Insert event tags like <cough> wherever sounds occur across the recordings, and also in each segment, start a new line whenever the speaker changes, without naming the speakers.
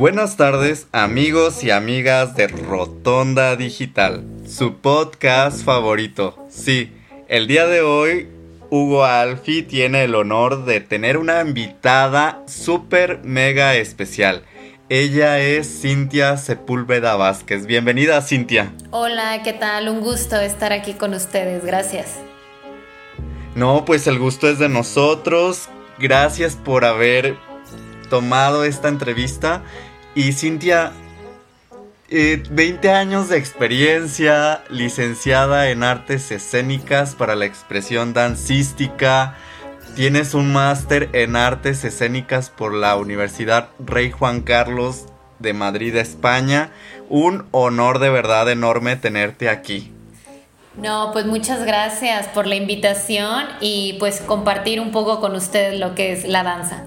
Buenas tardes amigos y amigas de Rotonda Digital, su podcast favorito. Sí, el día de hoy Hugo Alfi tiene el honor de tener una invitada súper mega especial. Ella es Cintia Sepúlveda Vázquez. Bienvenida Cintia.
Hola, ¿qué tal? Un gusto estar aquí con ustedes. Gracias.
No, pues el gusto es de nosotros. Gracias por haber tomado esta entrevista. Y Cintia, 20 eh, años de experiencia, licenciada en artes escénicas para la expresión dancística. Tienes un máster en artes escénicas por la Universidad Rey Juan Carlos de Madrid, España. Un honor de verdad enorme tenerte aquí.
No, pues muchas gracias por la invitación y pues compartir un poco con ustedes lo que es la danza.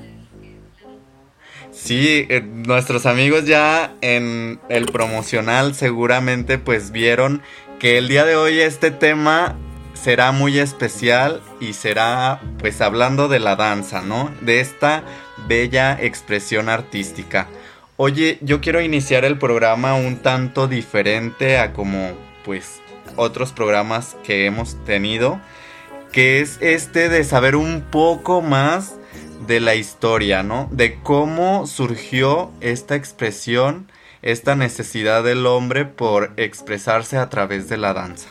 Sí, eh, nuestros amigos ya en el promocional seguramente pues vieron que el día de hoy este tema será muy especial y será pues hablando de la danza, ¿no? De esta bella expresión artística. Oye, yo quiero iniciar el programa un tanto diferente a como pues otros programas que hemos tenido, que es este de saber un poco más de la historia, ¿no? De cómo surgió esta expresión, esta necesidad del hombre por expresarse a través de la danza.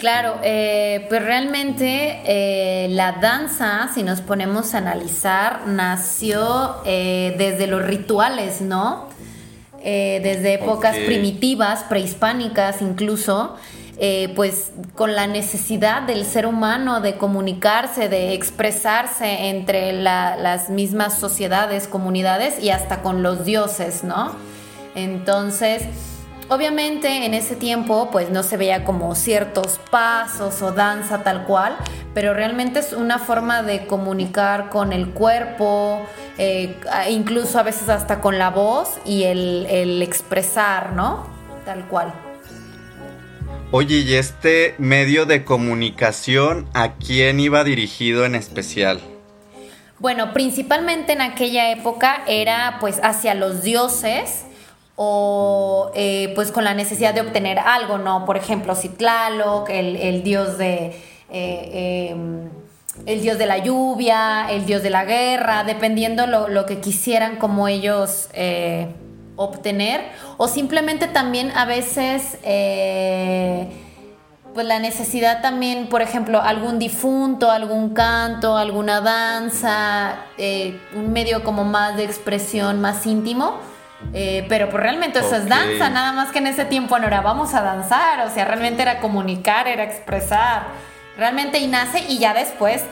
Claro, eh, pues realmente eh, la danza, si nos ponemos a analizar, nació eh, desde los rituales, ¿no? desde épocas primitivas, prehispánicas incluso, eh, pues con la necesidad del ser humano de comunicarse, de expresarse entre las mismas sociedades, comunidades y hasta con los dioses, ¿no? Entonces, obviamente en ese tiempo pues no se veía como ciertos pasos o danza tal cual, pero realmente es una forma de comunicar con el cuerpo, eh, incluso a veces hasta con la voz y el, el expresar, ¿no? Tal cual.
Oye, ¿y este medio de comunicación a quién iba dirigido en especial?
Bueno, principalmente en aquella época era pues hacia los dioses o eh, pues con la necesidad de obtener algo, ¿no? Por ejemplo, Citlaloc, el, dios de... Eh, em, el dios de la lluvia, el dios de la guerra, dependiendo lo, que quisieran como ellos eh, obtener o simplemente también a veces eh, pues la necesidad también, por ejemplo, algún difunto, algún canto, alguna danza, eh, un medio como más de expresión, más íntimo. Eh, pero pues realmente eso es danza, nada más que en ese tiempo no era vamos a danzar, o sea, realmente era comunicar, era expresar, realmente y nace y ya después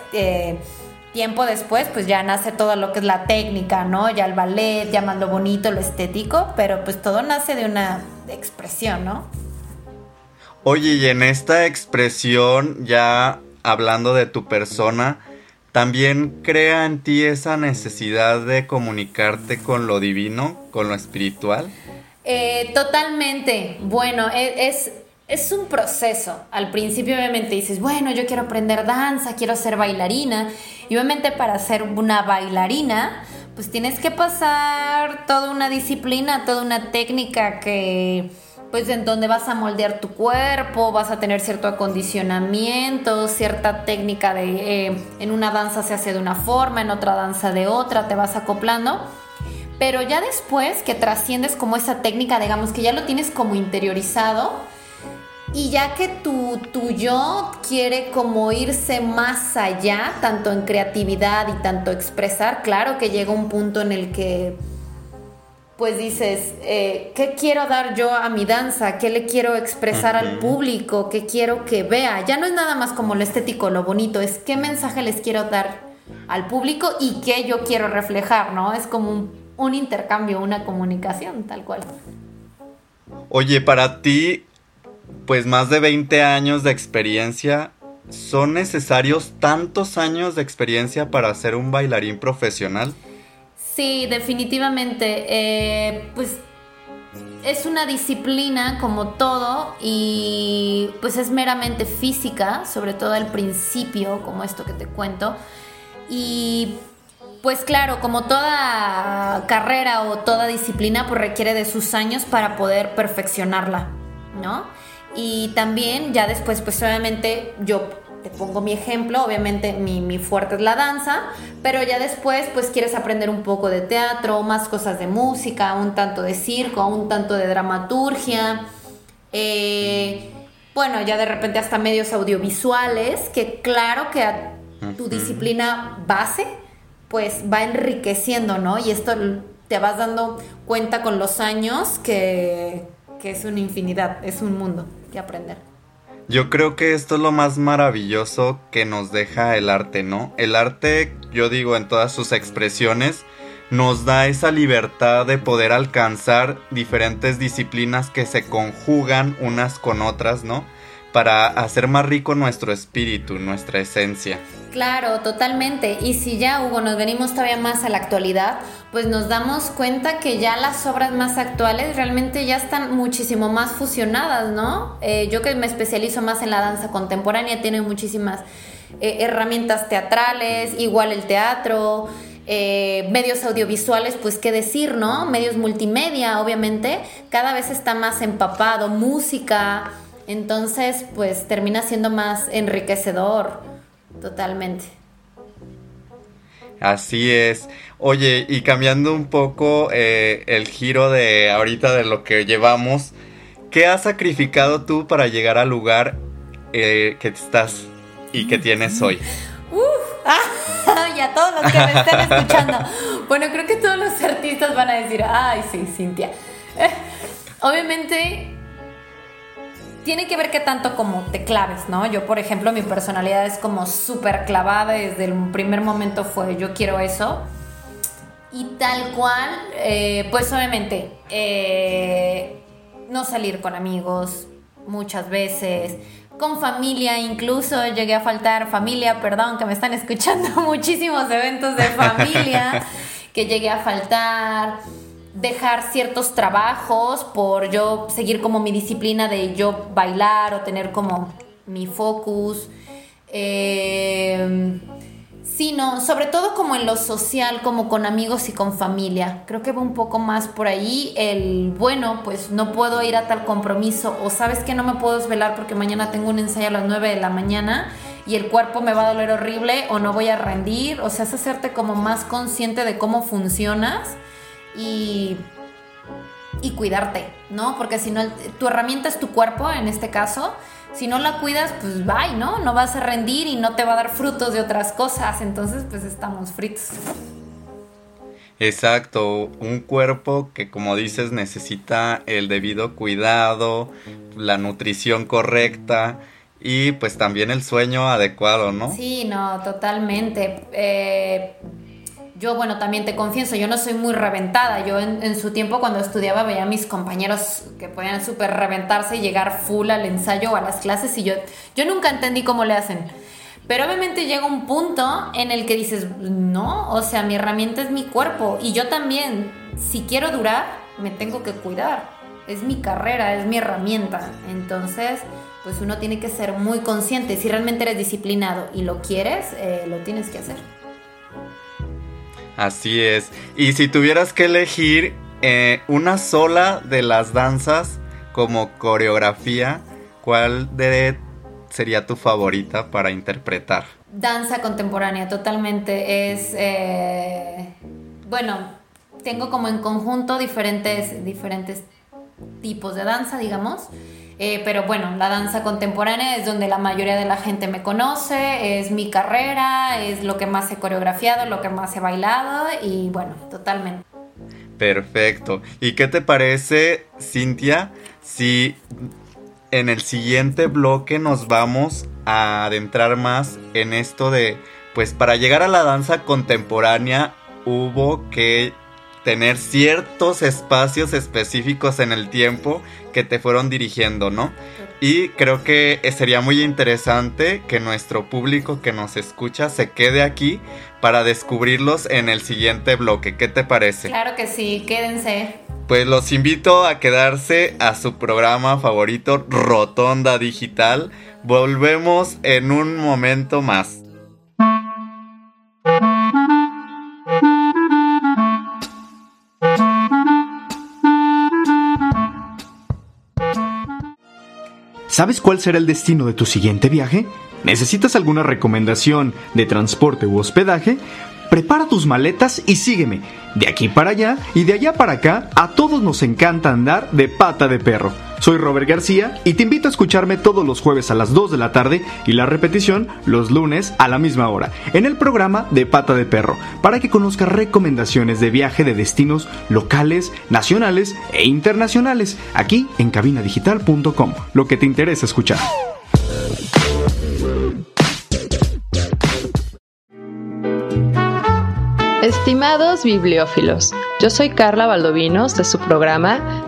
tiempo después, pues ya nace todo lo que es la técnica, ¿no? Ya el ballet, ya más lo bonito, lo estético, pero pues todo nace de una expresión, ¿no?
Oye, y en esta expresión, ya hablando de tu persona, ¿también crea en ti esa necesidad de comunicarte con lo divino, con lo espiritual?
Eh, totalmente. Bueno, e, es, es un proceso. Al principio obviamente dices, bueno, yo quiero aprender danza, quiero ser bailarina. Y obviamente para ser una bailarina, pues tienes que pasar toda una disciplina, toda una técnica que, pues en donde vas a moldear tu cuerpo, vas a tener cierto acondicionamiento, cierta técnica de, eh, en una danza se hace de una forma, en otra danza de otra, te vas acoplando. Pero ya después que trasciendes como esa técnica, digamos que ya lo tienes como interiorizado, y ya que tu, tu yo quiere como irse más allá, tanto en creatividad y tanto expresar, claro que llega un punto en el que pues dices, eh, ¿qué quiero dar yo a mi danza? ¿Qué le quiero expresar al público? ¿Qué quiero que vea? Ya no es nada más como lo estético, lo bonito, es qué mensaje les quiero dar al público y qué yo quiero reflejar, ¿no? Es como un, un intercambio, una comunicación, tal cual.
Oye, para ti, pues más de 20 años de experiencia, ¿son necesarios tantos años de experiencia para ser un bailarín profesional?
Sí, definitivamente. Eh, pues es una disciplina como todo y pues es meramente física, sobre todo al principio, como esto que te cuento. Y pues claro, como toda carrera o toda disciplina, pues requiere de sus años para poder perfeccionarla, ¿no? Y también ya después, pues obviamente yo te pongo mi ejemplo, obviamente mi, fuerte es la danza, pero ya después pues quieres aprender un poco de teatro, más cosas de música, un tanto de circo, un tanto de dramaturgia, eh, bueno, ya de repente hasta medios audiovisuales, que claro que a tu disciplina base pues va enriqueciendo, ¿no? Y esto te vas dando cuenta con los años que, que es una infinidad, es un mundo que aprender.
Yo creo que esto es lo más maravilloso que nos deja el arte, ¿no? El arte, yo digo, en todas sus expresiones, nos da esa libertad de poder alcanzar diferentes disciplinas que se conjugan unas con otras, ¿no? Para hacer más rico nuestro espíritu, nuestra esencia.
Claro, totalmente. Y si ya, Hugo, nos venimos todavía más a la actualidad, pues nos damos cuenta que ya las obras más actuales realmente ya están muchísimo más fusionadas, ¿no? Eh, yo que me especializo más en la danza contemporánea, tiene muchísimas eh, herramientas teatrales, igual el teatro, eh, medios audiovisuales, pues qué decir, ¿no? Medios multimedia, obviamente, cada vez está más empapado, música, entonces pues termina siendo más enriquecedor, totalmente.
Así es. Oye, y cambiando un poco eh, el giro de ahorita de lo que llevamos, ¿qué has sacrificado tú para llegar al lugar eh, que estás y que tienes hoy? <laughs>
Uf, ah, <laughs> y a todos los que me están escuchando. Bueno, creo que todos los artistas van a decir, ay, sí, Cintia. <laughs> Obviamente tiene que ver qué tanto como te claves, ¿no? Yo, por ejemplo, mi personalidad es como súper clavada, desde el primer momento fue yo quiero eso. Y tal cual, eh, pues obviamente, eh, no salir con amigos muchas veces, con familia incluso, llegué a faltar familia, perdón, que me están escuchando <laughs> muchísimos eventos de familia, <laughs> que llegué a faltar dejar ciertos trabajos por yo seguir como mi disciplina de yo bailar o tener como mi focus. Eh, sino sobre todo como en lo social, como con amigos y con familia. Creo que va un poco más por ahí el, bueno, pues no puedo ir a tal compromiso o sabes que no me puedo desvelar porque mañana tengo un ensayo a las 9 de la mañana y el cuerpo me va a doler horrible o no voy a rendir. O sea, es hacerte como más consciente de cómo funcionas y, y cuidarte, ¿no? Porque si no, tu herramienta es tu cuerpo en este caso. Si no la cuidas, pues bye, ¿no? No vas a rendir y no te va a dar frutos de otras cosas. Entonces, pues estamos fritos.
Exacto, un cuerpo que como dices necesita el debido cuidado, la nutrición correcta y pues también el sueño adecuado, ¿no?
Sí, no, totalmente. Eh, yo, bueno, también te confieso, yo no soy muy reventada. Yo en, su tiempo cuando estudiaba veía a mis compañeros que podían súper reventarse y llegar full al ensayo o a las clases y yo, yo nunca entendí cómo le hacen. Pero obviamente llega un punto en el que dices, no, o sea, mi herramienta es mi cuerpo y yo también, si quiero durar, me tengo que cuidar. Es mi carrera, es mi herramienta. Entonces, pues uno tiene que ser muy consciente. Si realmente eres disciplinado y lo quieres, eh, lo tienes que hacer.
Así es. Y si tuvieras que elegir eh, una sola de las danzas como coreografía, ¿cuál de sería tu favorita para interpretar?
Danza contemporánea, totalmente. Es, eh, bueno, tengo como en conjunto diferentes, diferentes tipos de danza, digamos. Eh, pero bueno, la danza contemporánea es donde la mayoría de la gente me conoce, es mi carrera, es lo que más he coreografiado, lo que más he bailado y bueno, totalmente.
Perfecto. ¿Y qué te parece, Cintia, si en el siguiente bloque nos vamos a adentrar más en esto de, pues para llegar a la danza contemporánea hubo que tener ciertos espacios específicos en el tiempo que te fueron dirigiendo, ¿no? Y creo que sería muy interesante que nuestro público que nos escucha se quede aquí para descubrirlos en el siguiente bloque. ¿Qué te parece?
Claro que sí, quédense.
Pues los invito a quedarse a su programa favorito, Rotonda Digital. Volvemos en un momento más.
¿Sabes cuál será el destino de tu siguiente viaje? ¿Necesitas alguna recomendación de transporte u hospedaje? Prepara tus maletas y sígueme. De aquí para allá y de allá para acá, a todos nos encanta andar de pata de perro. Soy Robert García y te invito a escucharme todos los jueves a las 2 de la tarde y la repetición los lunes a la misma hora en el programa de Pata de Perro para que conozcas recomendaciones de viaje de destinos locales, nacionales e internacionales aquí en cabinadigital.com, lo que te interesa escuchar.
Estimados bibliófilos, yo soy Carla Valdovinos de su programa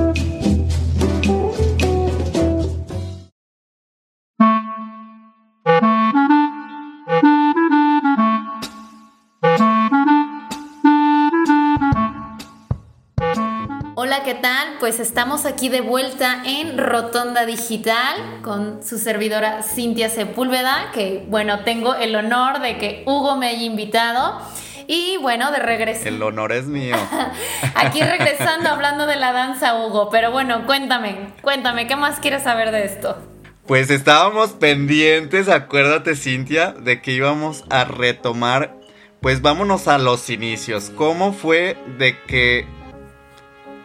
Pues estamos aquí de vuelta en Rotonda Digital con su servidora Cintia Sepúlveda, que bueno, tengo el honor de que Hugo me haya invitado. Y bueno, de regreso.
El honor es mío. <laughs>
aquí regresando hablando de la danza, Hugo. Pero bueno, cuéntame, cuéntame, ¿qué más quieres saber de esto?
Pues estábamos pendientes, acuérdate Cintia, de que íbamos a retomar, pues vámonos a los inicios. ¿Cómo fue de que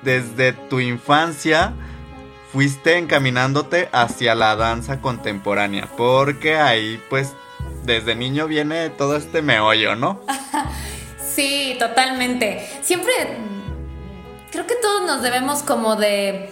desde tu infancia fuiste encaminándote hacia la danza contemporánea, porque ahí pues desde niño viene todo este meollo, ¿no? <laughs>
sí, totalmente. Siempre creo que todos nos debemos como de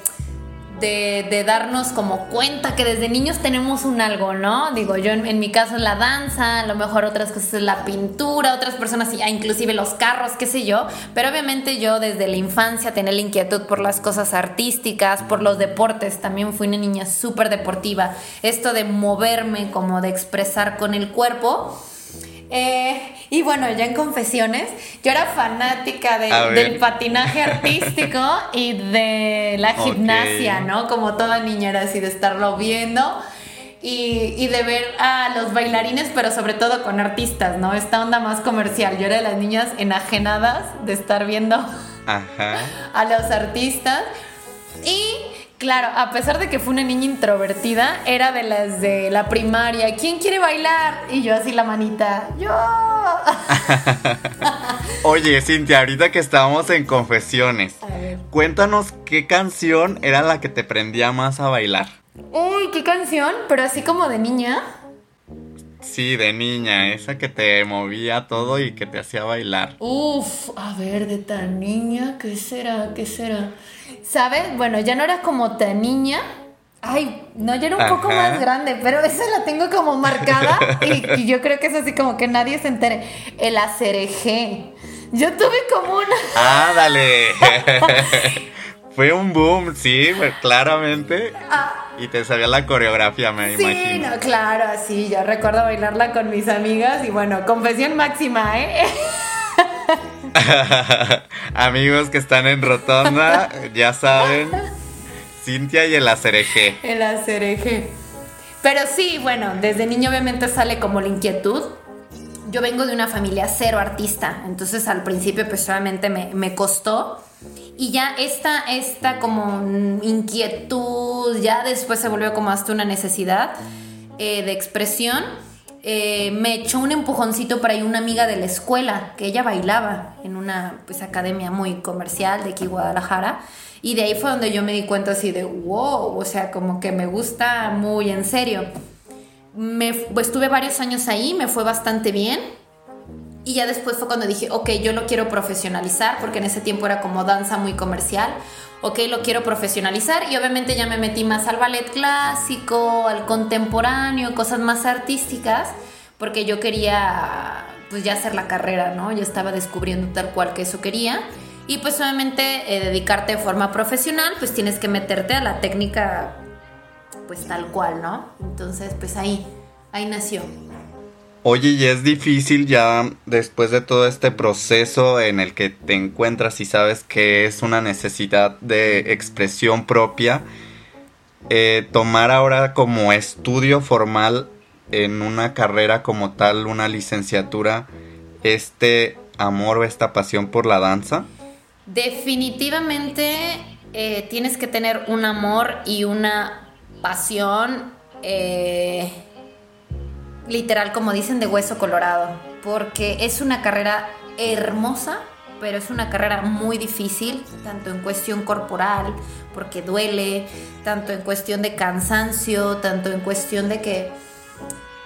de, darnos como cuenta que desde niños tenemos un algo, ¿no? Digo, yo en, mi caso la danza, a lo mejor otras cosas la pintura, otras personas inclusive los carros, qué sé yo, pero obviamente yo desde la infancia tenía la inquietud por las cosas artísticas, por los deportes, también fui una niña súper deportiva, esto de moverme, como de expresar con el cuerpo eh, y bueno, ya en confesiones, yo era fanática del patinaje artístico y de la gimnasia, ¿no? Como toda niña era así de estarlo viendo. Y, de ver a los bailarines, pero sobre todo con artistas, ¿no? Esta onda más comercial. Yo era de las niñas enajenadas de estar viendo <laughs> a los artistas. Y Claro, a pesar de que fue una niña introvertida, era de las de la primaria. ¿Quién quiere bailar? Y yo así la manita, yo. <laughs>
Oye, Cintia, ahorita que estábamos en confesiones, cuéntanos qué canción era la que te prendía más a bailar.
Uy, qué canción, pero así como de niña.
Sí, de niña, esa que te movía todo y que te hacía bailar.
Uf, a ver, de tan niña, ¿qué será? ¿Qué será? ¿Sabes? Bueno, ya no era como tan niña. Ay, no, ya era un poco más grande, pero esa la tengo como marcada y, yo creo que es así como que nadie se entere. El acereje. Yo tuve como una...
¡Ah, dale! <laughs> Fue un boom, sí, pues, claramente. Ah. Y te sabía la coreografía, me imagino.
Sí, no, claro, sí, yo recuerdo bailarla con mis amigas y bueno, confesión máxima, ¿eh? <laughs>
Amigos que están en Rotonda, ya saben, Cintia y el acereje.
El acereje. Pero sí, bueno, desde niño obviamente sale como la inquietud. Yo vengo de una familia cero artista, entonces al principio pues solamente me, me costó. Y ya esta, esta como inquietud, ya después se volvió como hasta una necesidad eh, de expresión. Eh, me echó un empujoncito para ir una amiga de la escuela, que ella bailaba en una pues, academia muy comercial de aquí Guadalajara. Y de ahí fue donde yo me di cuenta así de, wow, o sea, como que me gusta muy en serio. Me, pues, estuve varios años ahí, me fue bastante bien. Y ya después fue cuando dije, ok, yo lo quiero profesionalizar, porque en ese tiempo era como danza muy comercial. Ok, lo quiero profesionalizar y obviamente ya me metí más al ballet clásico, al contemporáneo, cosas más artísticas, porque yo quería pues ya hacer la carrera, ¿no? Ya estaba descubriendo tal cual que eso quería. Y pues obviamente eh, dedicarte de forma profesional, pues tienes que meterte a la técnica pues tal cual, ¿no? Entonces pues ahí, ahí nació.
Oye, y es difícil ya después de todo este proceso en el que te encuentras y sabes que es una necesidad de expresión propia, eh, tomar ahora como estudio formal en una carrera como tal, una licenciatura, este amor o esta pasión por la danza?
Definitivamente eh, tienes que tener un amor y una pasión. Eh, literal, como dicen, de hueso colorado, porque es una carrera hermosa, pero es una carrera muy difícil, tanto en cuestión corporal, porque duele, tanto en cuestión de cansancio, tanto en cuestión de que,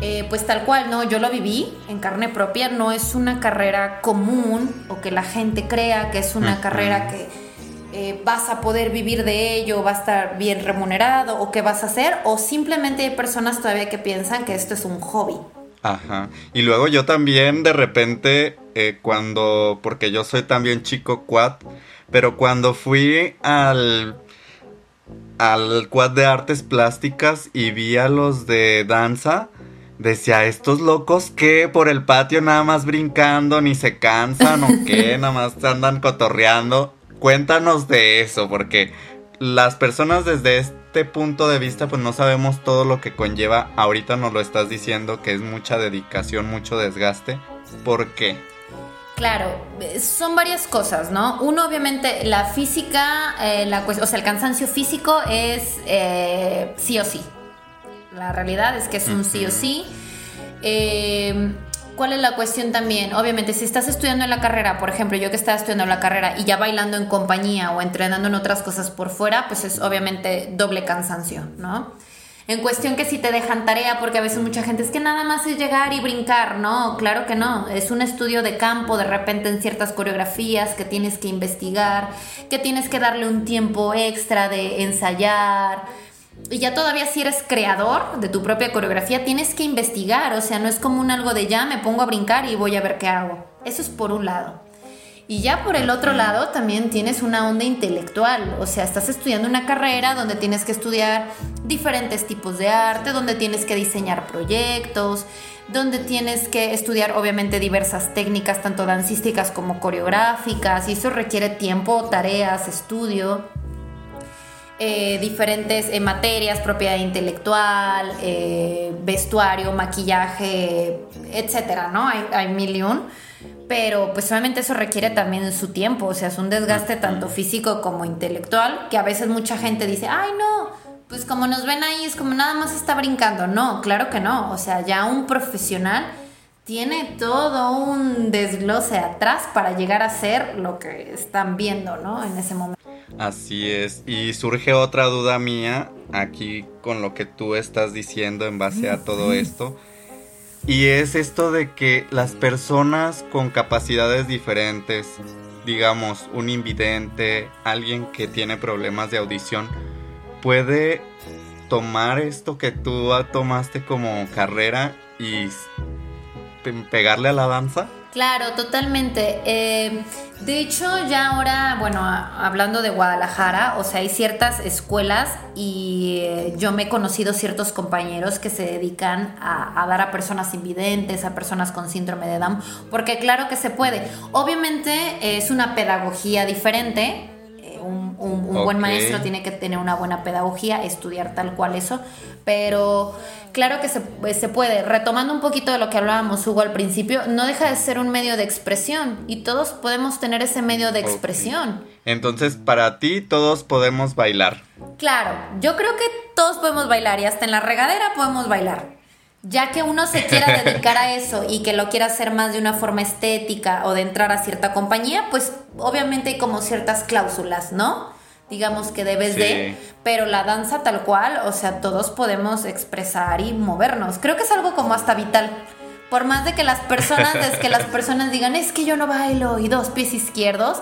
eh, pues tal cual, ¿no? Yo lo viví en carne propia, no es una carrera común o que la gente crea que es una carrera que eh, vas a poder vivir de ello, va a estar bien remunerado o qué vas a hacer, o simplemente hay personas todavía que piensan que esto es un hobby.
Ajá. Y luego yo también de repente, eh, cuando, porque yo soy también chico quad, pero cuando fui al, al quad de artes plásticas y vi a los de danza, decía, estos locos que por el patio nada más brincando, ni se cansan o qué, <laughs> nada más andan cotorreando cuéntanos de eso, porque las personas desde este punto de vista pues no sabemos todo lo que conlleva. Ahorita nos lo estás diciendo que es mucha dedicación, mucho desgaste. ¿Por qué?
Claro, son varias cosas, ¿no? Uno, obviamente, la física, eh, la, o sea, el cansancio físico es eh, sí o sí. La realidad es que es un sí o sí. Eh, ¿Cuál es la cuestión también? Obviamente, si estás estudiando en la carrera, por ejemplo, yo que estaba estudiando la carrera y ya bailando en compañía o entrenando en otras cosas por fuera, pues es obviamente doble cansancio, ¿no? En cuestión que si te dejan tarea, porque a veces mucha gente es que nada más es llegar y brincar, no, claro que no, es un estudio de campo, de repente en ciertas coreografías que tienes que investigar, que tienes que darle un tiempo extra de ensayar, y ya todavía si eres creador de tu propia coreografía, tienes que investigar, o sea, no es como un algo de ya me pongo a brincar y voy a ver qué hago. Eso es por un lado. Y ya por el otro lado también tienes una onda intelectual, o sea, estás estudiando una carrera donde tienes que estudiar diferentes tipos de arte, donde tienes que diseñar proyectos, donde tienes que estudiar obviamente diversas técnicas, tanto dancísticas como coreográficas, y eso requiere tiempo, tareas, estudio. Eh, diferentes eh, materias, propiedad intelectual, eh, vestuario, maquillaje, etcétera, ¿no? Hay, hay mil y un. Pero pues obviamente eso requiere también su tiempo, o sea, es un desgaste tanto físico como intelectual, que a veces mucha gente dice, ay no, pues como nos ven ahí es como nada más está brincando. No, claro que no, o sea, ya un profesional tiene todo un desglose atrás para llegar a ser lo que están viendo, ¿no? En ese momento.
Así es. Y surge otra duda mía aquí con lo que tú estás diciendo en base a todo esto. Y es esto de que las personas con capacidades diferentes, digamos, un invidente, alguien que tiene problemas de audición, puede tomar esto que tú tomaste como carrera y pegarle a la danza?
Claro, totalmente. Eh, de hecho, ya ahora, bueno, hablando de Guadalajara, o sea, hay ciertas escuelas y eh, yo me he conocido ciertos compañeros que se dedican a, dar a personas invidentes, a personas con síndrome de Down, porque claro que se puede. Obviamente es una pedagogía diferente, un, buen maestro tiene que tener una buena pedagogía, estudiar tal cual eso, pero claro que se, puede. Retomando un poquito de lo que hablábamos, Hugo, al principio, no deja de ser un medio de expresión y todos podemos tener ese medio de expresión.
Entonces, para ti, todos podemos bailar.
Claro, yo creo que todos podemos bailar y hasta en la regadera podemos bailar. Ya que uno se quiera <laughs> dedicar a eso y que lo quiera hacer más de una forma estética o de entrar a cierta compañía, pues obviamente hay como ciertas cláusulas, ¿no? Digamos que debes de, pero la danza tal cual, o sea, todos podemos expresar y movernos. Creo que es algo como hasta vital. Por más de que las personas, es que las <laughs> personas digan, es que yo no bailo y dos pies izquierdos,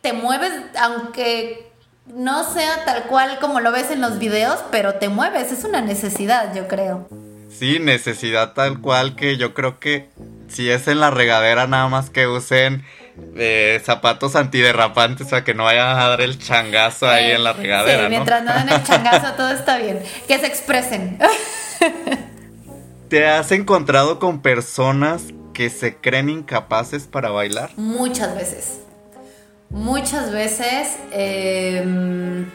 te mueves, aunque no sea tal cual como lo ves en los videos, pero te mueves, es una necesidad, yo creo.
Sí, necesidad tal cual que yo creo que si es en la regadera nada más que usen eh, zapatos antiderrapantes para que no vayan a dar el changazo ahí en la regadera. Sí,
mientras no den el changazo <laughs> todo está bien. Que se expresen.
¿Te has encontrado con personas que se creen incapaces para bailar?
Muchas veces. Muchas veces. Eh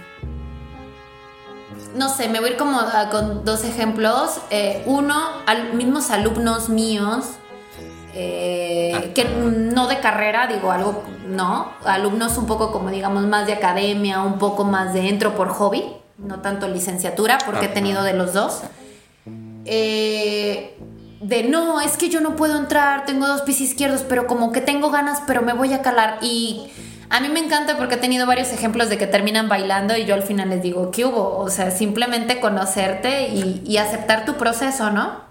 no sé, me voy a ir como con dos ejemplos. Eh, uno, al, mismos alumnos míos, eh, ah. que no de carrera, digo algo, no, alumnos un poco como digamos más de academia, un poco más de entro por hobby, no tanto licenciatura, porque he tenido de los dos. Eh, de no, es que yo no puedo entrar, tengo dos pies izquierdos, pero como que tengo ganas, pero me voy a calar. Y a mí me encanta porque he tenido varios ejemplos de que terminan bailando y yo al final les digo, ¿qué hubo? O sea, simplemente conocerte y, aceptar tu proceso, ¿no?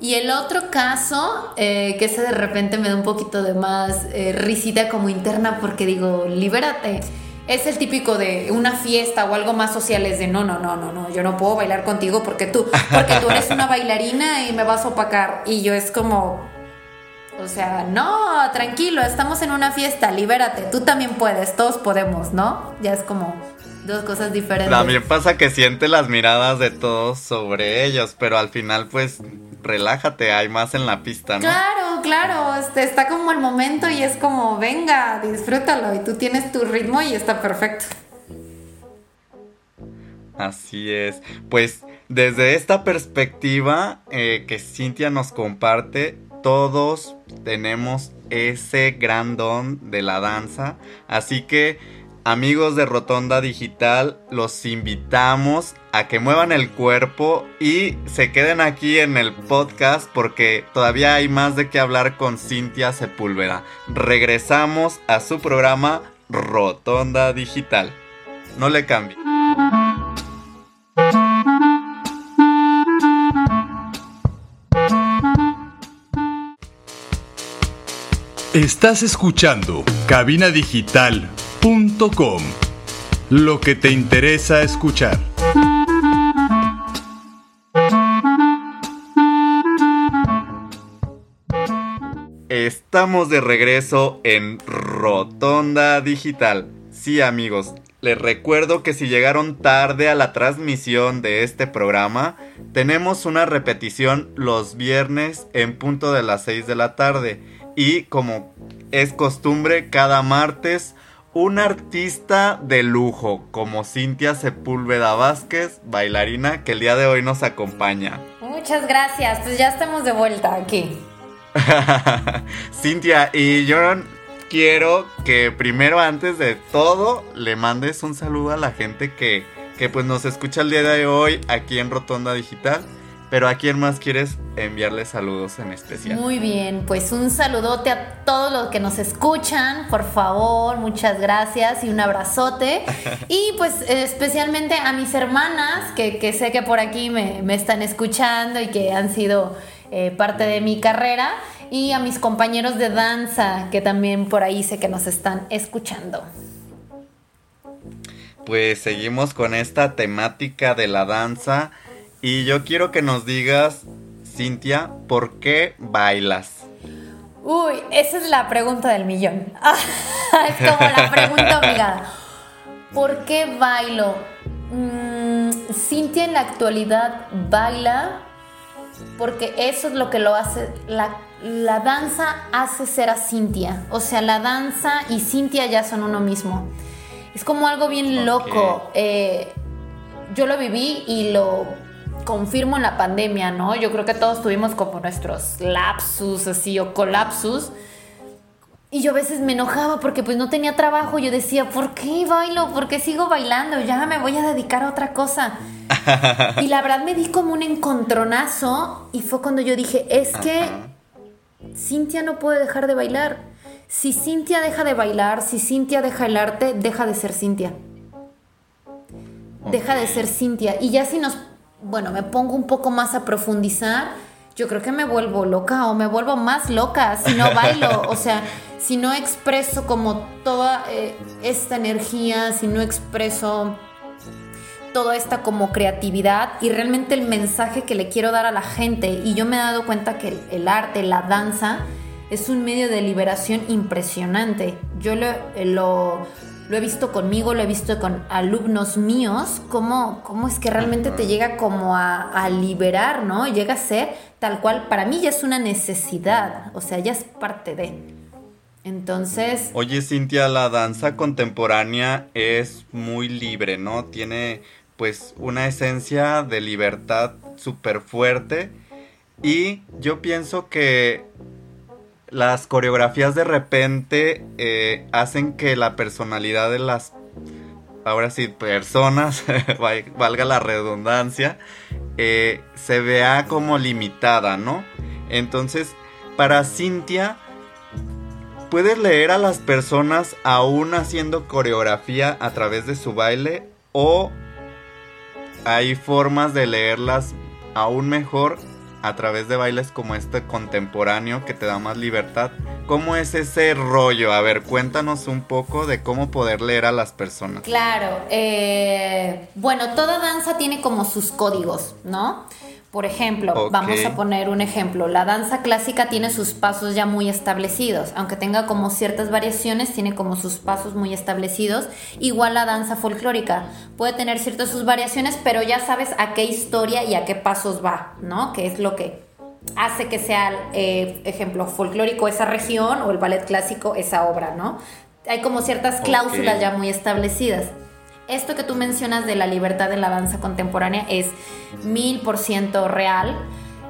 Y el otro caso, eh, que ese de repente me da un poquito de más eh, risita como interna porque digo, libérate. Es el típico de una fiesta o algo más social, es de no, no, no, no, no, yo no puedo bailar contigo porque tú, porque tú eres una bailarina y me vas a opacar. Y yo es como, o sea, no, tranquilo, estamos en una fiesta, libérate, tú también puedes, todos podemos, ¿no? Ya es como dos cosas diferentes.
También pasa que siente las miradas de todos sobre ellos, pero al final pues relájate, hay más en la pista, ¿no?
Claro, claro, este, está como el momento y es como, venga, disfrútalo y tú tienes tu ritmo y está perfecto.
Así es, pues desde esta perspectiva eh, que Cintia nos comparte, todos tenemos ese gran don de la danza. Así que, amigos de Rotonda Digital, los invitamos a que muevan el cuerpo y se queden aquí en el podcast porque todavía hay más de qué hablar con Cintia Sepúlveda. Regresamos a su programa Rotonda Digital. No le cambie.
Estás escuchando cabinadigital.com. Lo que te interesa escuchar.
Estamos de regreso en Rotonda Digital. Sí amigos, les recuerdo que si llegaron tarde a la transmisión de este programa, tenemos una repetición los viernes en punto de las 6 de la tarde y como es costumbre, cada martes un artista de lujo como Cintia Sepúlveda Vázquez, bailarina que el día de hoy nos acompaña.
Muchas gracias, pues ya estamos de vuelta aquí. <laughs>
Cintia, y yo quiero que primero antes de todo le mandes un saludo a la gente que, que pues nos escucha el día de hoy aquí en Rotonda Digital pero ¿a quién más quieres enviarle saludos en especial?
Muy bien, pues un saludote a todos los que nos escuchan, por favor, muchas gracias y un abrazote. <laughs> y pues especialmente a mis hermanas, que, sé que por aquí me, están escuchando y que han sido eh, parte de mi carrera, y a mis compañeros de danza, que también por ahí sé que nos están escuchando.
Pues seguimos con esta temática de la danza y yo quiero que nos digas, Cintia, ¿por qué bailas?
Uy, esa es la pregunta del millón. <laughs> es como la pregunta obligada. ¿Por qué bailo? Mm, Cintia en la actualidad baila porque eso es lo que lo hace. La, la danza hace ser a Cintia. O sea, la danza y Cintia ya son uno mismo. Es como algo bien loco. Eh, yo lo viví y lo confirmo en la pandemia, ¿no? Yo creo que todos tuvimos como nuestros lapsus así o colapsus. Y yo a veces me enojaba porque pues no tenía trabajo. Yo decía, ¿por qué bailo? ¿Por qué sigo bailando? Ya me voy a dedicar a otra cosa. <laughs> y la verdad me di como un encontronazo y fue cuando yo dije, es que Cintia no puede dejar de bailar. Si Cintia deja de bailar, si Cintia deja el arte, deja de ser Cintia. Deja de ser Cintia. Y ya si nos bueno, me pongo un poco más a profundizar, yo creo que me vuelvo loca o me vuelvo más loca si no bailo, <laughs> o sea, si no expreso como toda eh, esta energía, si no expreso toda esta como creatividad y realmente el mensaje que le quiero dar a la gente. Y yo me he dado cuenta que el, arte, la danza, es un medio de liberación impresionante. Yo lo, lo lo he visto conmigo, lo he visto con alumnos míos, cómo, cómo es que realmente te llega como a, liberar, ¿no? Llega a ser tal cual, para mí ya es una necesidad, o sea, ya es parte de. Entonces...
Oye, Cintia, la danza contemporánea es muy libre, ¿no? Tiene pues una esencia de libertad súper fuerte y yo pienso que las coreografías de repente eh, hacen que la personalidad de las, ahora sí, personas, <laughs> valga la redundancia, eh, se vea como limitada, ¿no? Entonces, para Cintia, puedes leer a las personas aún haciendo coreografía a través de su baile o hay formas de leerlas aún mejor a través de bailes como este contemporáneo que te da más libertad. ¿Cómo es ese rollo? A ver, cuéntanos un poco de cómo poder leer a las personas.
Claro, eh, bueno, toda danza tiene como sus códigos, ¿no? Por ejemplo, vamos a poner un ejemplo. La danza clásica tiene sus pasos ya muy establecidos, aunque tenga como ciertas variaciones, tiene como sus pasos muy establecidos. Igual la danza folclórica puede tener ciertas sus variaciones, pero ya sabes a qué historia y a qué pasos va, ¿no? Que es lo que hace que sea, eh, ejemplo, folclórico esa región o el ballet clásico esa obra, ¿no? Hay como ciertas cláusulas ya muy establecidas esto que tú mencionas de la libertad de la danza contemporánea es mil por ciento real.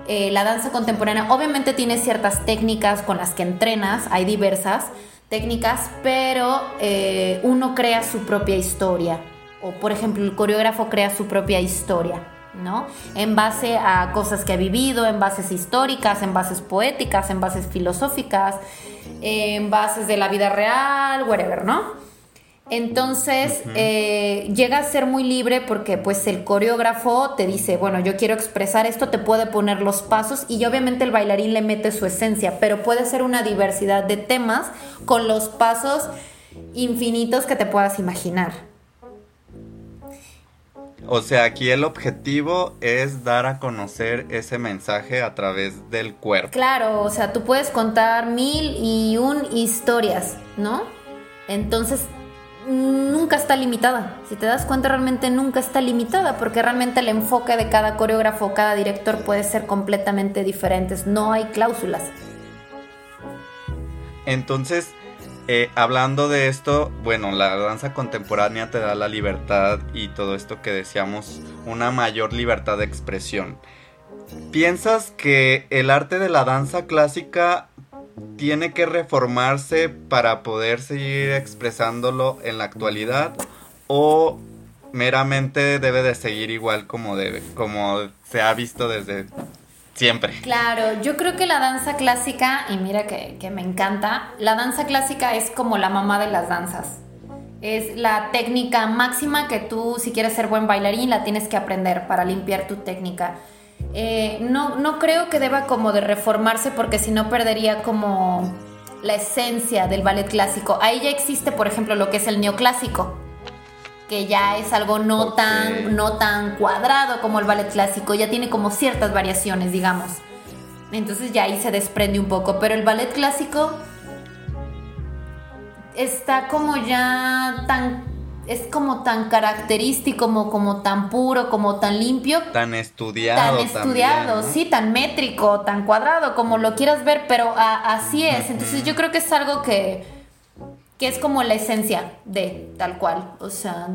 Eh, la danza contemporánea obviamente tiene ciertas técnicas con las que entrenas, hay diversas técnicas, pero eh, uno crea su propia historia. O por ejemplo, el coreógrafo crea su propia historia, ¿no? En base a cosas que ha vivido, en bases históricas, en bases poéticas, en bases filosóficas, en bases de la vida real, whatever, ¿no? Entonces eh, llega a ser muy libre porque pues el coreógrafo te dice, bueno, yo quiero expresar esto, te puede poner los pasos y obviamente el bailarín le mete su esencia, pero puede ser una diversidad de temas con los pasos infinitos que te puedas imaginar.
O sea, aquí el objetivo es dar a conocer ese mensaje a través del cuerpo.
Claro, o sea, tú puedes contar mil y un historias, ¿no? Entonces nunca está limitada. Si te das cuenta, realmente nunca está limitada, porque realmente el enfoque de cada coreógrafo, cada director puede ser completamente diferente. No hay cláusulas.
Entonces, eh, hablando de esto, bueno, la danza contemporánea te da la libertad y todo esto que decíamos, una mayor libertad de expresión. ¿Piensas que el arte de la danza clásica tiene que reformarse para poder seguir expresándolo en la actualidad o meramente debe de seguir igual como debe, como se ha visto desde siempre.
Claro, yo creo que la danza clásica, y mira que, que me encanta, la danza clásica es como la mamá de las danzas. Es la técnica máxima que tú, si quieres ser buen bailarín, la tienes que aprender para limpiar tu técnica. Eh, no, no creo que deba como de reformarse porque si no perdería como la esencia del ballet clásico. Ahí ya existe, por ejemplo, lo que es el neoclásico, que ya es algo no, tan, no tan cuadrado como el ballet clásico, ya tiene como ciertas variaciones, digamos. Entonces ya ahí se desprende un poco, pero el ballet clásico está como ya tan es como tan característico, como, como tan puro, como tan limpio.
Tan estudiado.
Tan estudiado, sí, tan métrico, tan cuadrado, como lo quieras ver, pero así es. Entonces yo creo que es algo que, que es como la esencia de tal cual. O sea...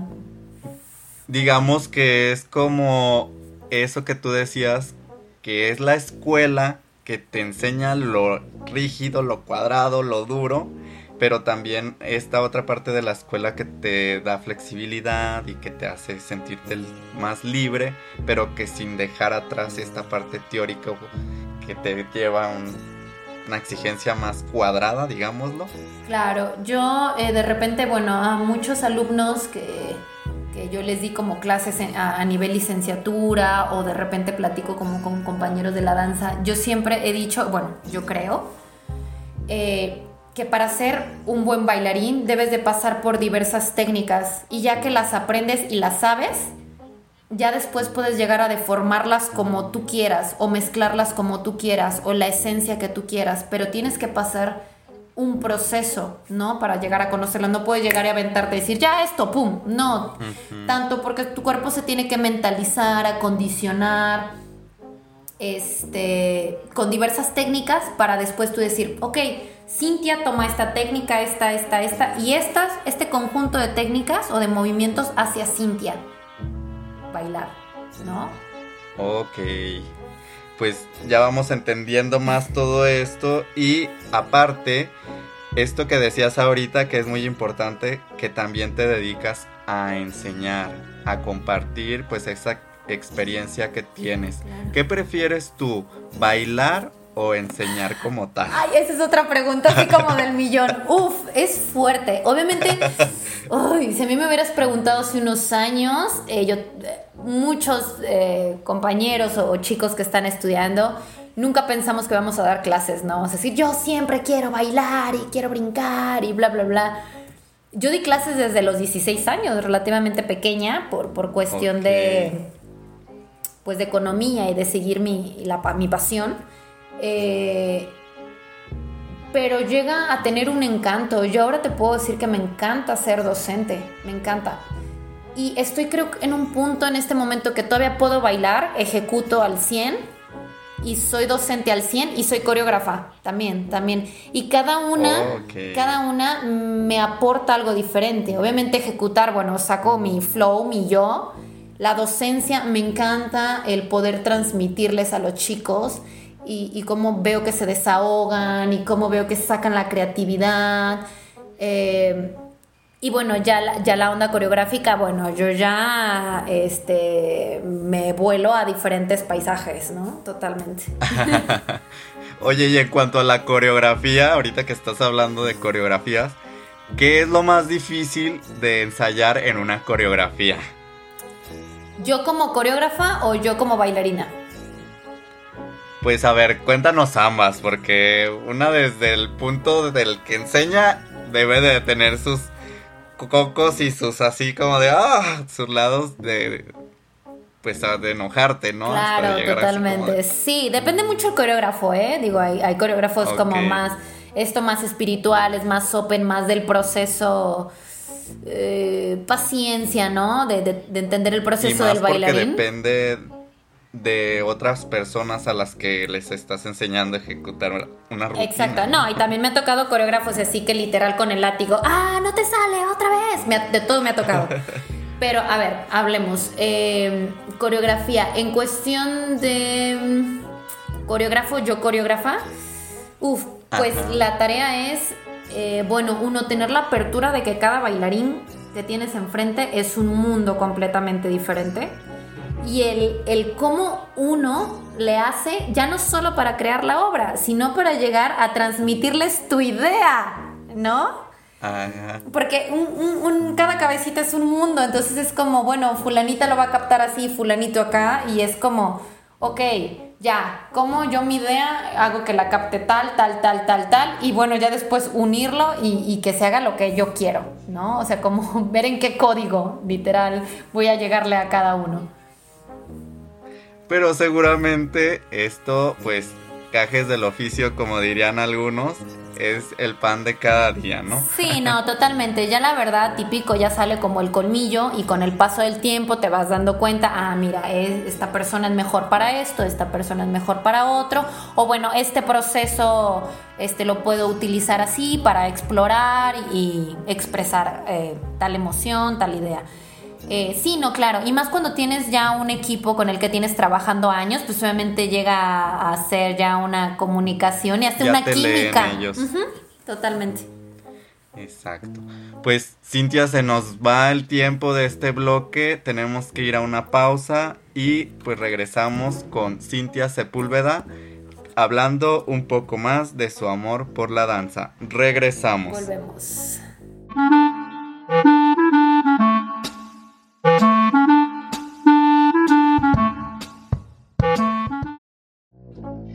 Digamos que es como eso que tú decías, que es la escuela que te enseña lo rígido, lo cuadrado, lo duro pero también esta otra parte de la escuela que te da flexibilidad y que te hace sentirte más libre, pero que sin dejar atrás esta parte teórica que te lleva a una exigencia más cuadrada, digámoslo.
Claro, yo eh, de repente, bueno, a muchos alumnos que, yo les di como clases a, nivel licenciatura o de repente platico como con compañeros de la danza, yo siempre he dicho, bueno, yo creo, eh, que para ser un buen bailarín debes de pasar por diversas técnicas y ya que las aprendes y las sabes, ya después puedes llegar a deformarlas como tú quieras o mezclarlas como tú quieras o la esencia que tú quieras, pero tienes que pasar un proceso, ¿no? Para llegar a conocerlo. No puedes llegar a aventarte y decir, ya esto, pum. No. Tanto porque tu cuerpo se tiene que mentalizar, acondicionar, este, con diversas técnicas para después tú decir, ok, Cintia toma esta técnica, esta, esta, esta, y estas, este conjunto de técnicas o de movimientos hacia Cintia. Bailar, ¿no?
Ok. Pues ya vamos entendiendo más todo esto y aparte, esto que decías ahorita que es muy importante, que también te dedicas a enseñar, a compartir pues esa experiencia que tienes. ¿Qué prefieres tú, bailar o enseñar como tal?
Ay, esa es otra pregunta así como del millón. <laughs> Uf, es fuerte. Obviamente, uy, si a mí me hubieras preguntado hace unos años, eh, yo, muchos eh, compañeros o chicos que están estudiando, nunca pensamos que vamos a dar clases, ¿no? Vamos a decir, yo siempre quiero bailar y quiero brincar y bla, bla, bla. Yo di clases desde los 16 años, relativamente pequeña, por, por cuestión de pues de economía y de seguir mi, mi pasión. Eh, pero llega a tener un encanto. Yo ahora te puedo decir que me encanta ser docente, me encanta. Y estoy creo en un punto en este momento que todavía puedo bailar, ejecuto al 100 y soy docente al 100 y soy coreógrafa también, también. Y cada una, cada una me aporta algo diferente. Obviamente ejecutar, bueno, saco mi flow, mi yo. La docencia me encanta el poder transmitirles a los chicos y, cómo veo que se desahogan y cómo veo que sacan la creatividad. Eh, y bueno, ya la, ya la onda coreográfica, bueno, yo ya este, me vuelo a diferentes paisajes, ¿no? Totalmente. <laughs>
Oye, y en cuanto a la coreografía, ahorita que estás hablando de coreografías, ¿qué es lo más difícil de ensayar en una coreografía?
¿Yo como coreógrafa o yo como bailarina?
Pues a ver, cuéntanos ambas, porque una desde el punto del que enseña debe de tener sus cocos y sus así como de, ah, sus lados de, pues de enojarte, ¿no?
Claro, totalmente. Sí, depende mucho el coreógrafo, ¿eh? Digo, hay, hay coreógrafos como más, esto más espirituales, más open, más del proceso... Eh, paciencia, ¿no? De, de, entender el proceso del bailarín.
Porque depende de otras personas a las que les estás enseñando a ejecutar una rutina.
Exacto, no, y también me ha tocado coreógrafos así que literal con el látigo, ah, no te sale otra vez, de todo me ha tocado. <laughs> Pero a ver, hablemos. Em, coreografía, en cuestión de mm, coreógrafo, yo coreógrafa, uf, pues la tarea es, eh, bueno, uno, tener la apertura de que cada bailarín que tienes enfrente es un mundo completamente diferente y el, el cómo uno le hace, ya no solo para crear la obra, sino para llegar a transmitirles tu idea, ¿no? Porque un, cada cabecita es un mundo, entonces es como, bueno, fulanita lo va a captar así, fulanito acá, y es como, ok, ya, como yo mi idea hago que la capte tal, tal, tal, tal, tal, y bueno, ya después unirlo y, y que se haga lo que yo quiero, ¿no? O sea, como <laughs> ver en qué código, literal, voy a llegarle a cada uno.
Pero seguramente esto pues gajes del oficio, como dirían algunos, es el pan de cada día, ¿no?
Sí, no, totalmente. Ya la verdad, típico, ya sale como el colmillo y con el paso del tiempo te vas dando cuenta, ah, mira, esta persona es mejor para esto, esta persona es mejor para otro, o bueno, este proceso este, lo puedo utilizar así para explorar y expresar eh, tal emoción, tal idea. Eh, sí, no, claro. Y más cuando tienes ya un equipo con el que tienes trabajando años, pues obviamente llega a ser ya una comunicación y hasta una química. Totalmente.
Exacto. Pues Cintia, se nos va el tiempo de este bloque, tenemos que ir a una pausa y pues regresamos con Cintia Sepúlveda hablando un poco más de su amor por la danza. Regresamos.
Volvemos.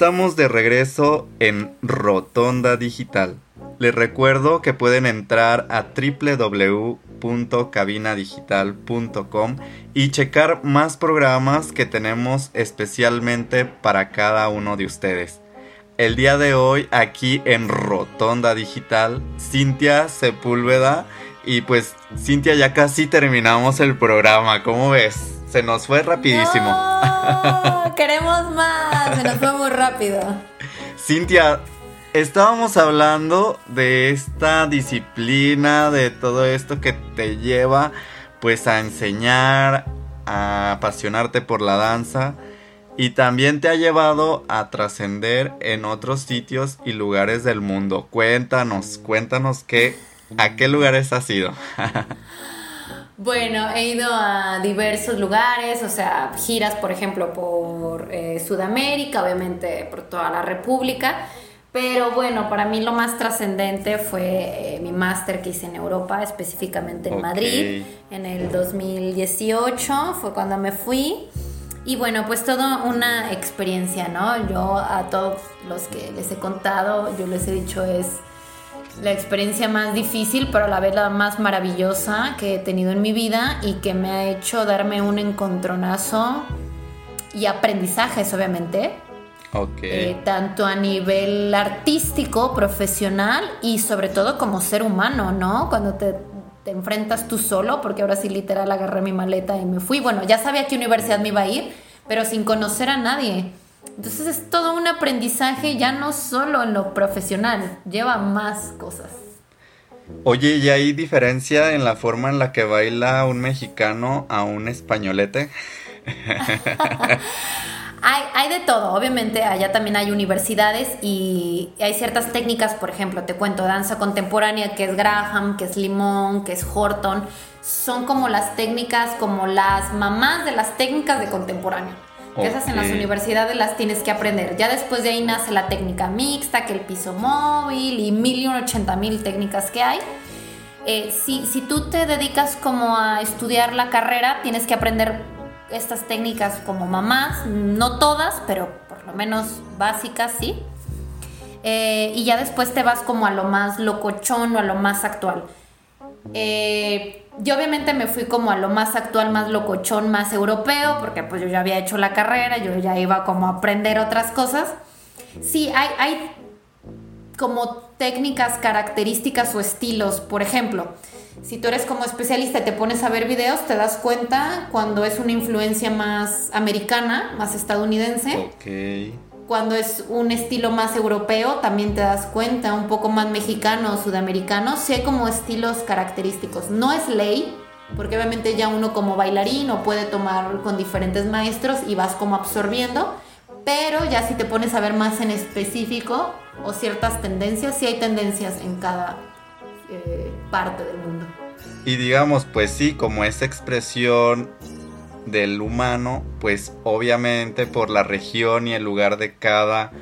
Estamos de regreso en Rotonda Digital. Les recuerdo que pueden entrar a www.cabinadigital.com y checar más programas que tenemos especialmente para cada uno de ustedes. El día de hoy aquí en Rotonda Digital, Cintia Sepúlveda y pues Cintia ya casi terminamos el programa, ¿cómo ves? Se nos fue rapidísimo.
queremos más. Se nos fue muy rápido.
Cintia, estábamos hablando de esta disciplina, de todo esto que te lleva pues a enseñar, a apasionarte por la danza y también te ha llevado a trascender en otros sitios y lugares del mundo. Cuéntanos, cuéntanos qué, a qué lugares has ido. <laughs>
Bueno, he ido a diversos lugares, o sea, giras, por ejemplo, por eh, Sudamérica, obviamente por toda la República. Pero bueno, para mí lo más trascendente fue eh, mi máster que hice en Europa, específicamente en Madrid, en el 2018, fue cuando me fui. Y bueno, pues toda una experiencia, ¿no? Yo a todos los que les he contado, yo les he dicho es la experiencia más difícil, pero a la vez la más maravillosa que he tenido en mi vida y que me ha hecho darme un encontronazo y aprendizajes, obviamente.
Okay.
Eh, tanto a nivel artístico, profesional y sobre todo como ser humano, ¿no? Cuando te, te enfrentas tú solo, porque ahora sí literal agarré mi maleta y me fui. Bueno, ya sabía a qué universidad me iba a ir, pero sin conocer a nadie. Entonces es todo un aprendizaje ya no solo en lo profesional, lleva más cosas.
Oye, ¿y hay diferencia en la forma en la que baila un mexicano a un españolete? <laughs>
hay, hay, de todo, obviamente allá también hay universidades y hay ciertas técnicas, por ejemplo, te cuento, danza contemporánea que es Graham, que es Limón, que es Horton, son como las técnicas, como las mamás de las técnicas de contemporáneo esas en las universidades las tienes que aprender. Ya después de ahí nace la técnica mixta, que el piso móvil y mil y ochenta mil técnicas que hay. Eh, si, si tú te dedicas como a estudiar la carrera, tienes que aprender estas técnicas como mamás, no todas, pero por lo menos básicas, sí. Eh, y ya después te vas como a lo más locochón o a lo más actual. Eh, yo obviamente me fui como a lo más actual, más locochón, más europeo, porque pues yo ya había hecho la carrera, yo ya iba como a aprender otras cosas. Sí, hay, como técnicas, características o estilos. Por ejemplo, si tú eres como especialista y te pones a ver videos, te das cuenta cuando es una influencia más americana, más estadounidense.
Ok.
Cuando es un estilo más europeo, también te das cuenta, un poco más mexicano o sudamericano. Sí hay como estilos característicos. No es ley, porque obviamente ya uno como bailarín o puede tomar con diferentes maestros y vas como absorbiendo. Pero ya si te pones a ver más en específico o ciertas tendencias, sí hay tendencias en cada eh, parte del mundo.
Y digamos, pues sí, como esa expresión del humano, pues obviamente por la región y el lugar de cada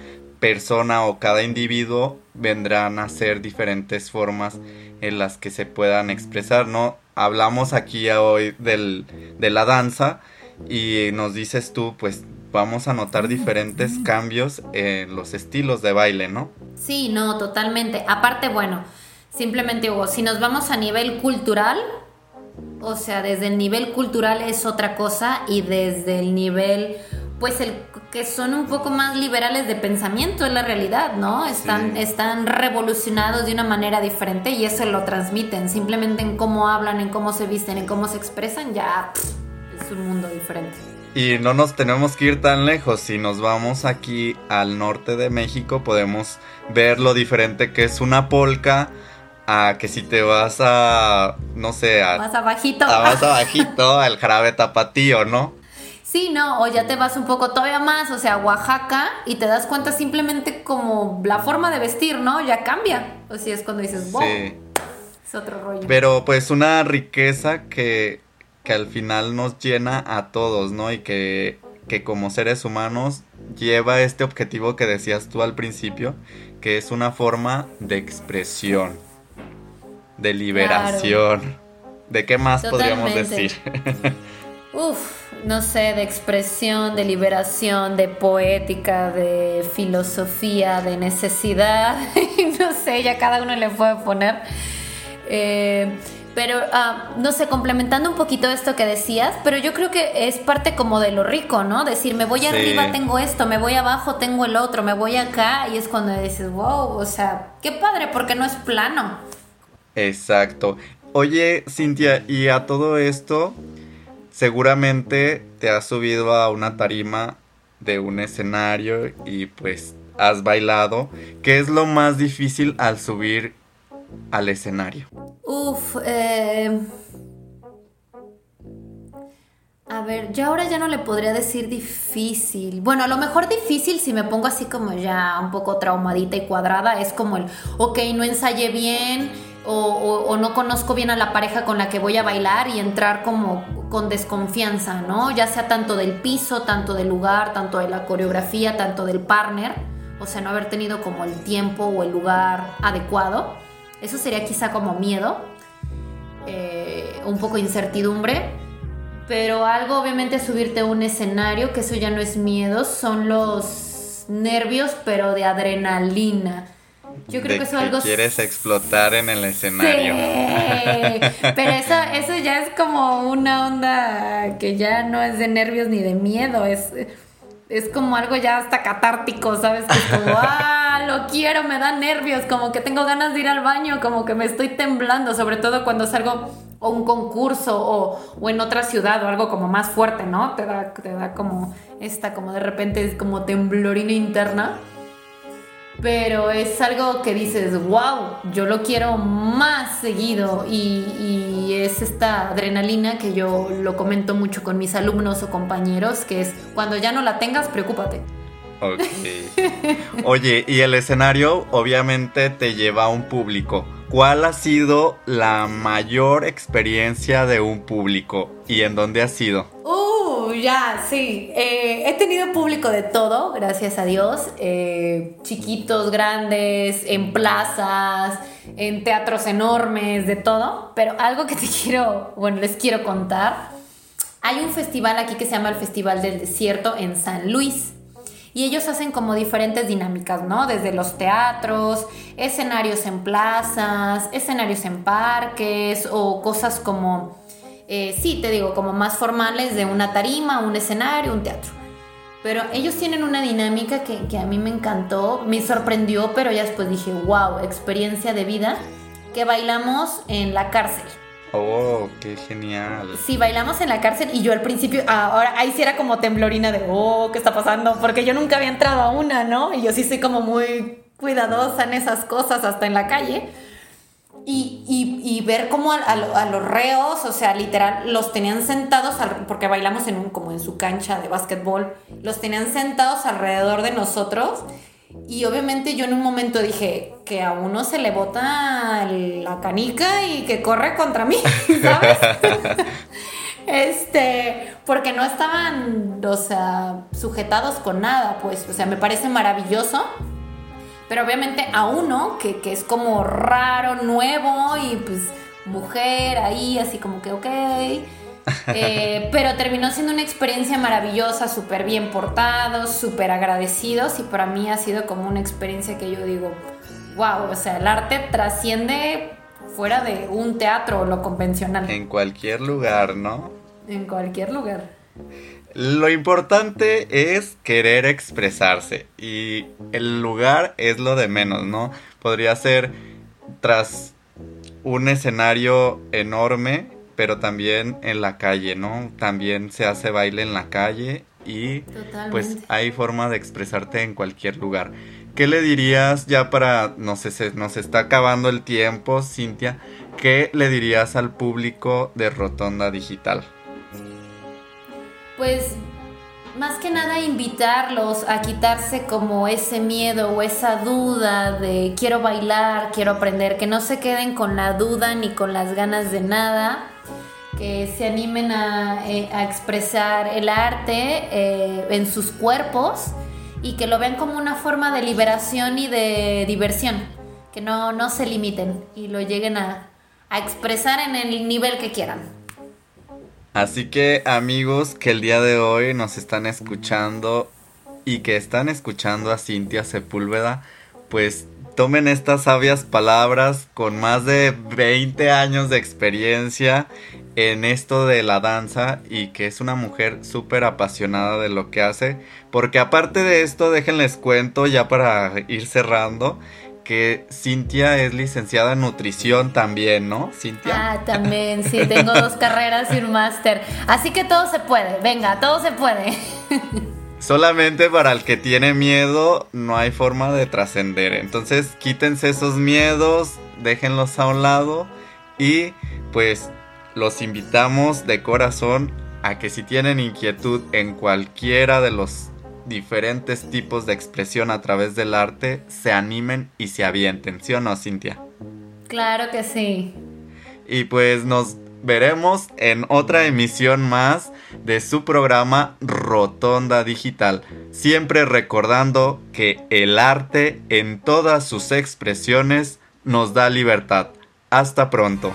persona o cada individuo vendrán a ser diferentes formas en las que se puedan expresar, ¿no? Hablamos aquí hoy del, de la danza y nos dices tú, pues vamos a notar diferentes cambios en los estilos de baile, ¿no?
Sí, no, totalmente. Aparte, bueno, Simplemente, Hugo, si nos vamos a nivel cultural, o sea, desde el nivel cultural es otra cosa y desde el nivel, pues el que son un poco más liberales de pensamiento es la realidad, ¿no? Están, están revolucionados de una manera diferente y eso lo transmiten. Simplemente en cómo hablan, en cómo se visten, en cómo se expresan, ya es un mundo diferente.
Y no nos tenemos que ir tan lejos. Si nos vamos aquí al norte de México, podemos ver lo diferente que es una polca a que si te vas a, no sé, a...
Más abajito.
A más abajito, <laughs> al jarabe tapatío, ¿no?
Sí, no, o ya te vas un poco todavía más, o sea, Oaxaca, y te das cuenta simplemente como la forma de vestir, ¿no? Ya cambia. O sea, es cuando dices, wow. Sí. Es otro rollo.
Pero pues una riqueza que, que al final nos llena a todos, ¿no? Y que, que como seres humanos lleva este objetivo que decías tú al principio, que es una forma de expresión de liberación. ¿De qué más podríamos decir? <laughs>
Uf, no sé, de expresión, de liberación, de poética, de filosofía, de necesidad. <laughs> no sé, ya cada uno le puede poner. Eh, pero, ah, no sé, complementando un poquito esto que decías, pero yo creo que es parte como de lo rico, ¿no? Decir, me voy arriba, tengo esto, me voy abajo, tengo el otro, me voy acá, y es cuando dices, wow, o sea, qué padre, porque no es plano.
Exacto. Oye, Cintia, y a todo esto, seguramente te has subido a una tarima de un escenario y pues has bailado. ¿Qué es lo más difícil al subir al escenario?
Uf, eh... A ver, yo ahora ya no le podría decir difícil. Bueno, a lo mejor difícil si me pongo así como ya un poco traumadita y cuadrada, es como el, ok, no ensayé bien, o, no conozco bien a la pareja con la que voy a bailar y entrar como con desconfianza, ¿no? Ya sea tanto del piso, tanto del lugar, tanto de la coreografía, tanto del partner, o sea, no haber tenido como el tiempo o el lugar adecuado. Eso sería quizá como miedo, eh, un poco incertidumbre, pero algo obviamente subirte a un escenario, que eso ya no es miedo, son los nervios, pero de adrenalina
yo creo que eso algo. Quieres explotar en el escenario.
pero eso, eso ya es como una onda que ya no es de nervios ni de miedo. Es, es como algo ya hasta catártico, ¿sabes? Que es como, <laughs> ah, lo quiero, me da nervios, como que tengo ganas de ir al baño, como que me estoy temblando, sobre todo cuando salgo a un concurso o, o en otra ciudad o algo como más fuerte, ¿no? Te da, te da como esta, como de repente es como temblorina interna pero es algo que dices, wow, yo lo quiero más seguido y, es esta adrenalina que yo lo comento mucho con mis alumnos o compañeros, que es cuando ya no la tengas, preocúpate.
Ok. <laughs> Oye, y el escenario obviamente te lleva a un público. ¿Cuál ha sido la mayor experiencia de un público y en dónde ha sido?
Uh, ya, sí. Eh, he tenido público de todo, gracias a Dios. Eh, chiquitos, grandes, en plazas, en teatros enormes, de todo. Pero algo que te <laughs> quiero, bueno, les quiero contar. Hay un festival aquí que se llama el Festival del Desierto en San Luis y ellos hacen como diferentes dinámicas, ¿no? Desde los teatros, escenarios en plazas, escenarios en parques o cosas como, eh, sí, te digo, como más formales de una tarima, un escenario, un teatro. Pero ellos tienen una dinámica que, que, a mí me encantó, me sorprendió, pero ya después dije, wow, experiencia de vida, que bailamos en la cárcel.
Oh, qué genial.
Sí, bailamos en la cárcel y yo al principio, ahora ahí sí era como temblorina de, oh, ¿qué está pasando? Porque yo nunca había entrado a una, ¿no? Y yo sí soy como muy cuidadosa en esas cosas, hasta en la calle. Y, y, ver cómo a, los reos, o sea, literal, los tenían sentados, porque bailamos en un, como en su cancha de básquetbol, los tenían sentados alrededor de nosotros y obviamente yo en un momento dije que a uno se le bota la canica y que corre contra mí, <laughs> ¿sabes? <laughs> este, porque no estaban, o sea, sujetados con nada, pues, o sea, me parece maravilloso. Pero obviamente a uno que, que es como raro, nuevo y pues mujer ahí, así como que, ok <laughs> eh, pero terminó siendo una experiencia maravillosa, súper bien portados, súper agradecidos y para mí ha sido como una experiencia que yo digo, wow, o sea, el arte trasciende fuera de un teatro o lo convencional.
En cualquier lugar, ¿no?
En cualquier lugar.
Lo importante es querer expresarse y el lugar es lo de menos, ¿no? Podría ser tras un escenario enorme pero también en la calle, ¿no? También se hace baile en la calle y pues hay forma de expresarte en cualquier lugar. ¿Qué le dirías ya para, no sé, se, nos está acabando el tiempo, Cintia? ¿Qué le dirías al público de Rotonda Digital?
Pues más que nada invitarlos a quitarse como ese miedo o esa duda de quiero bailar, quiero aprender, que no se queden con la duda ni con las ganas de nada, que se animen a, eh, expresar el arte eh, en sus cuerpos y que lo vean como una forma de liberación y de diversión, que no, no se limiten y lo lleguen a, a expresar en el nivel que quieran.
Así que amigos que el día de hoy nos están escuchando y que están escuchando a Cintia Sepúlveda, pues tomen estas sabias palabras con más de 20 años de experiencia en esto de la danza y que es una mujer súper apasionada de lo que hace. Porque aparte de esto, déjenles cuento ya para ir cerrando que Cintia es licenciada en nutrición también, ¿no? Cintia.
Ah, también, sí, tengo dos <laughs> carreras y un máster. Así que todo se puede, venga, todo se puede.
Solamente para el que tiene miedo no hay forma de trascender. Entonces quítense esos miedos, déjenlos a un lado y pues los invitamos de corazón a que si tienen inquietud en cualquiera de los diferentes tipos de expresión a través del arte, se animen y se avienten, ¿sí o no, Cintia?
Claro que sí.
Y pues nos veremos en otra emisión más de su programa Rotonda Digital, siempre recordando que el arte en todas sus expresiones nos da libertad. Hasta pronto.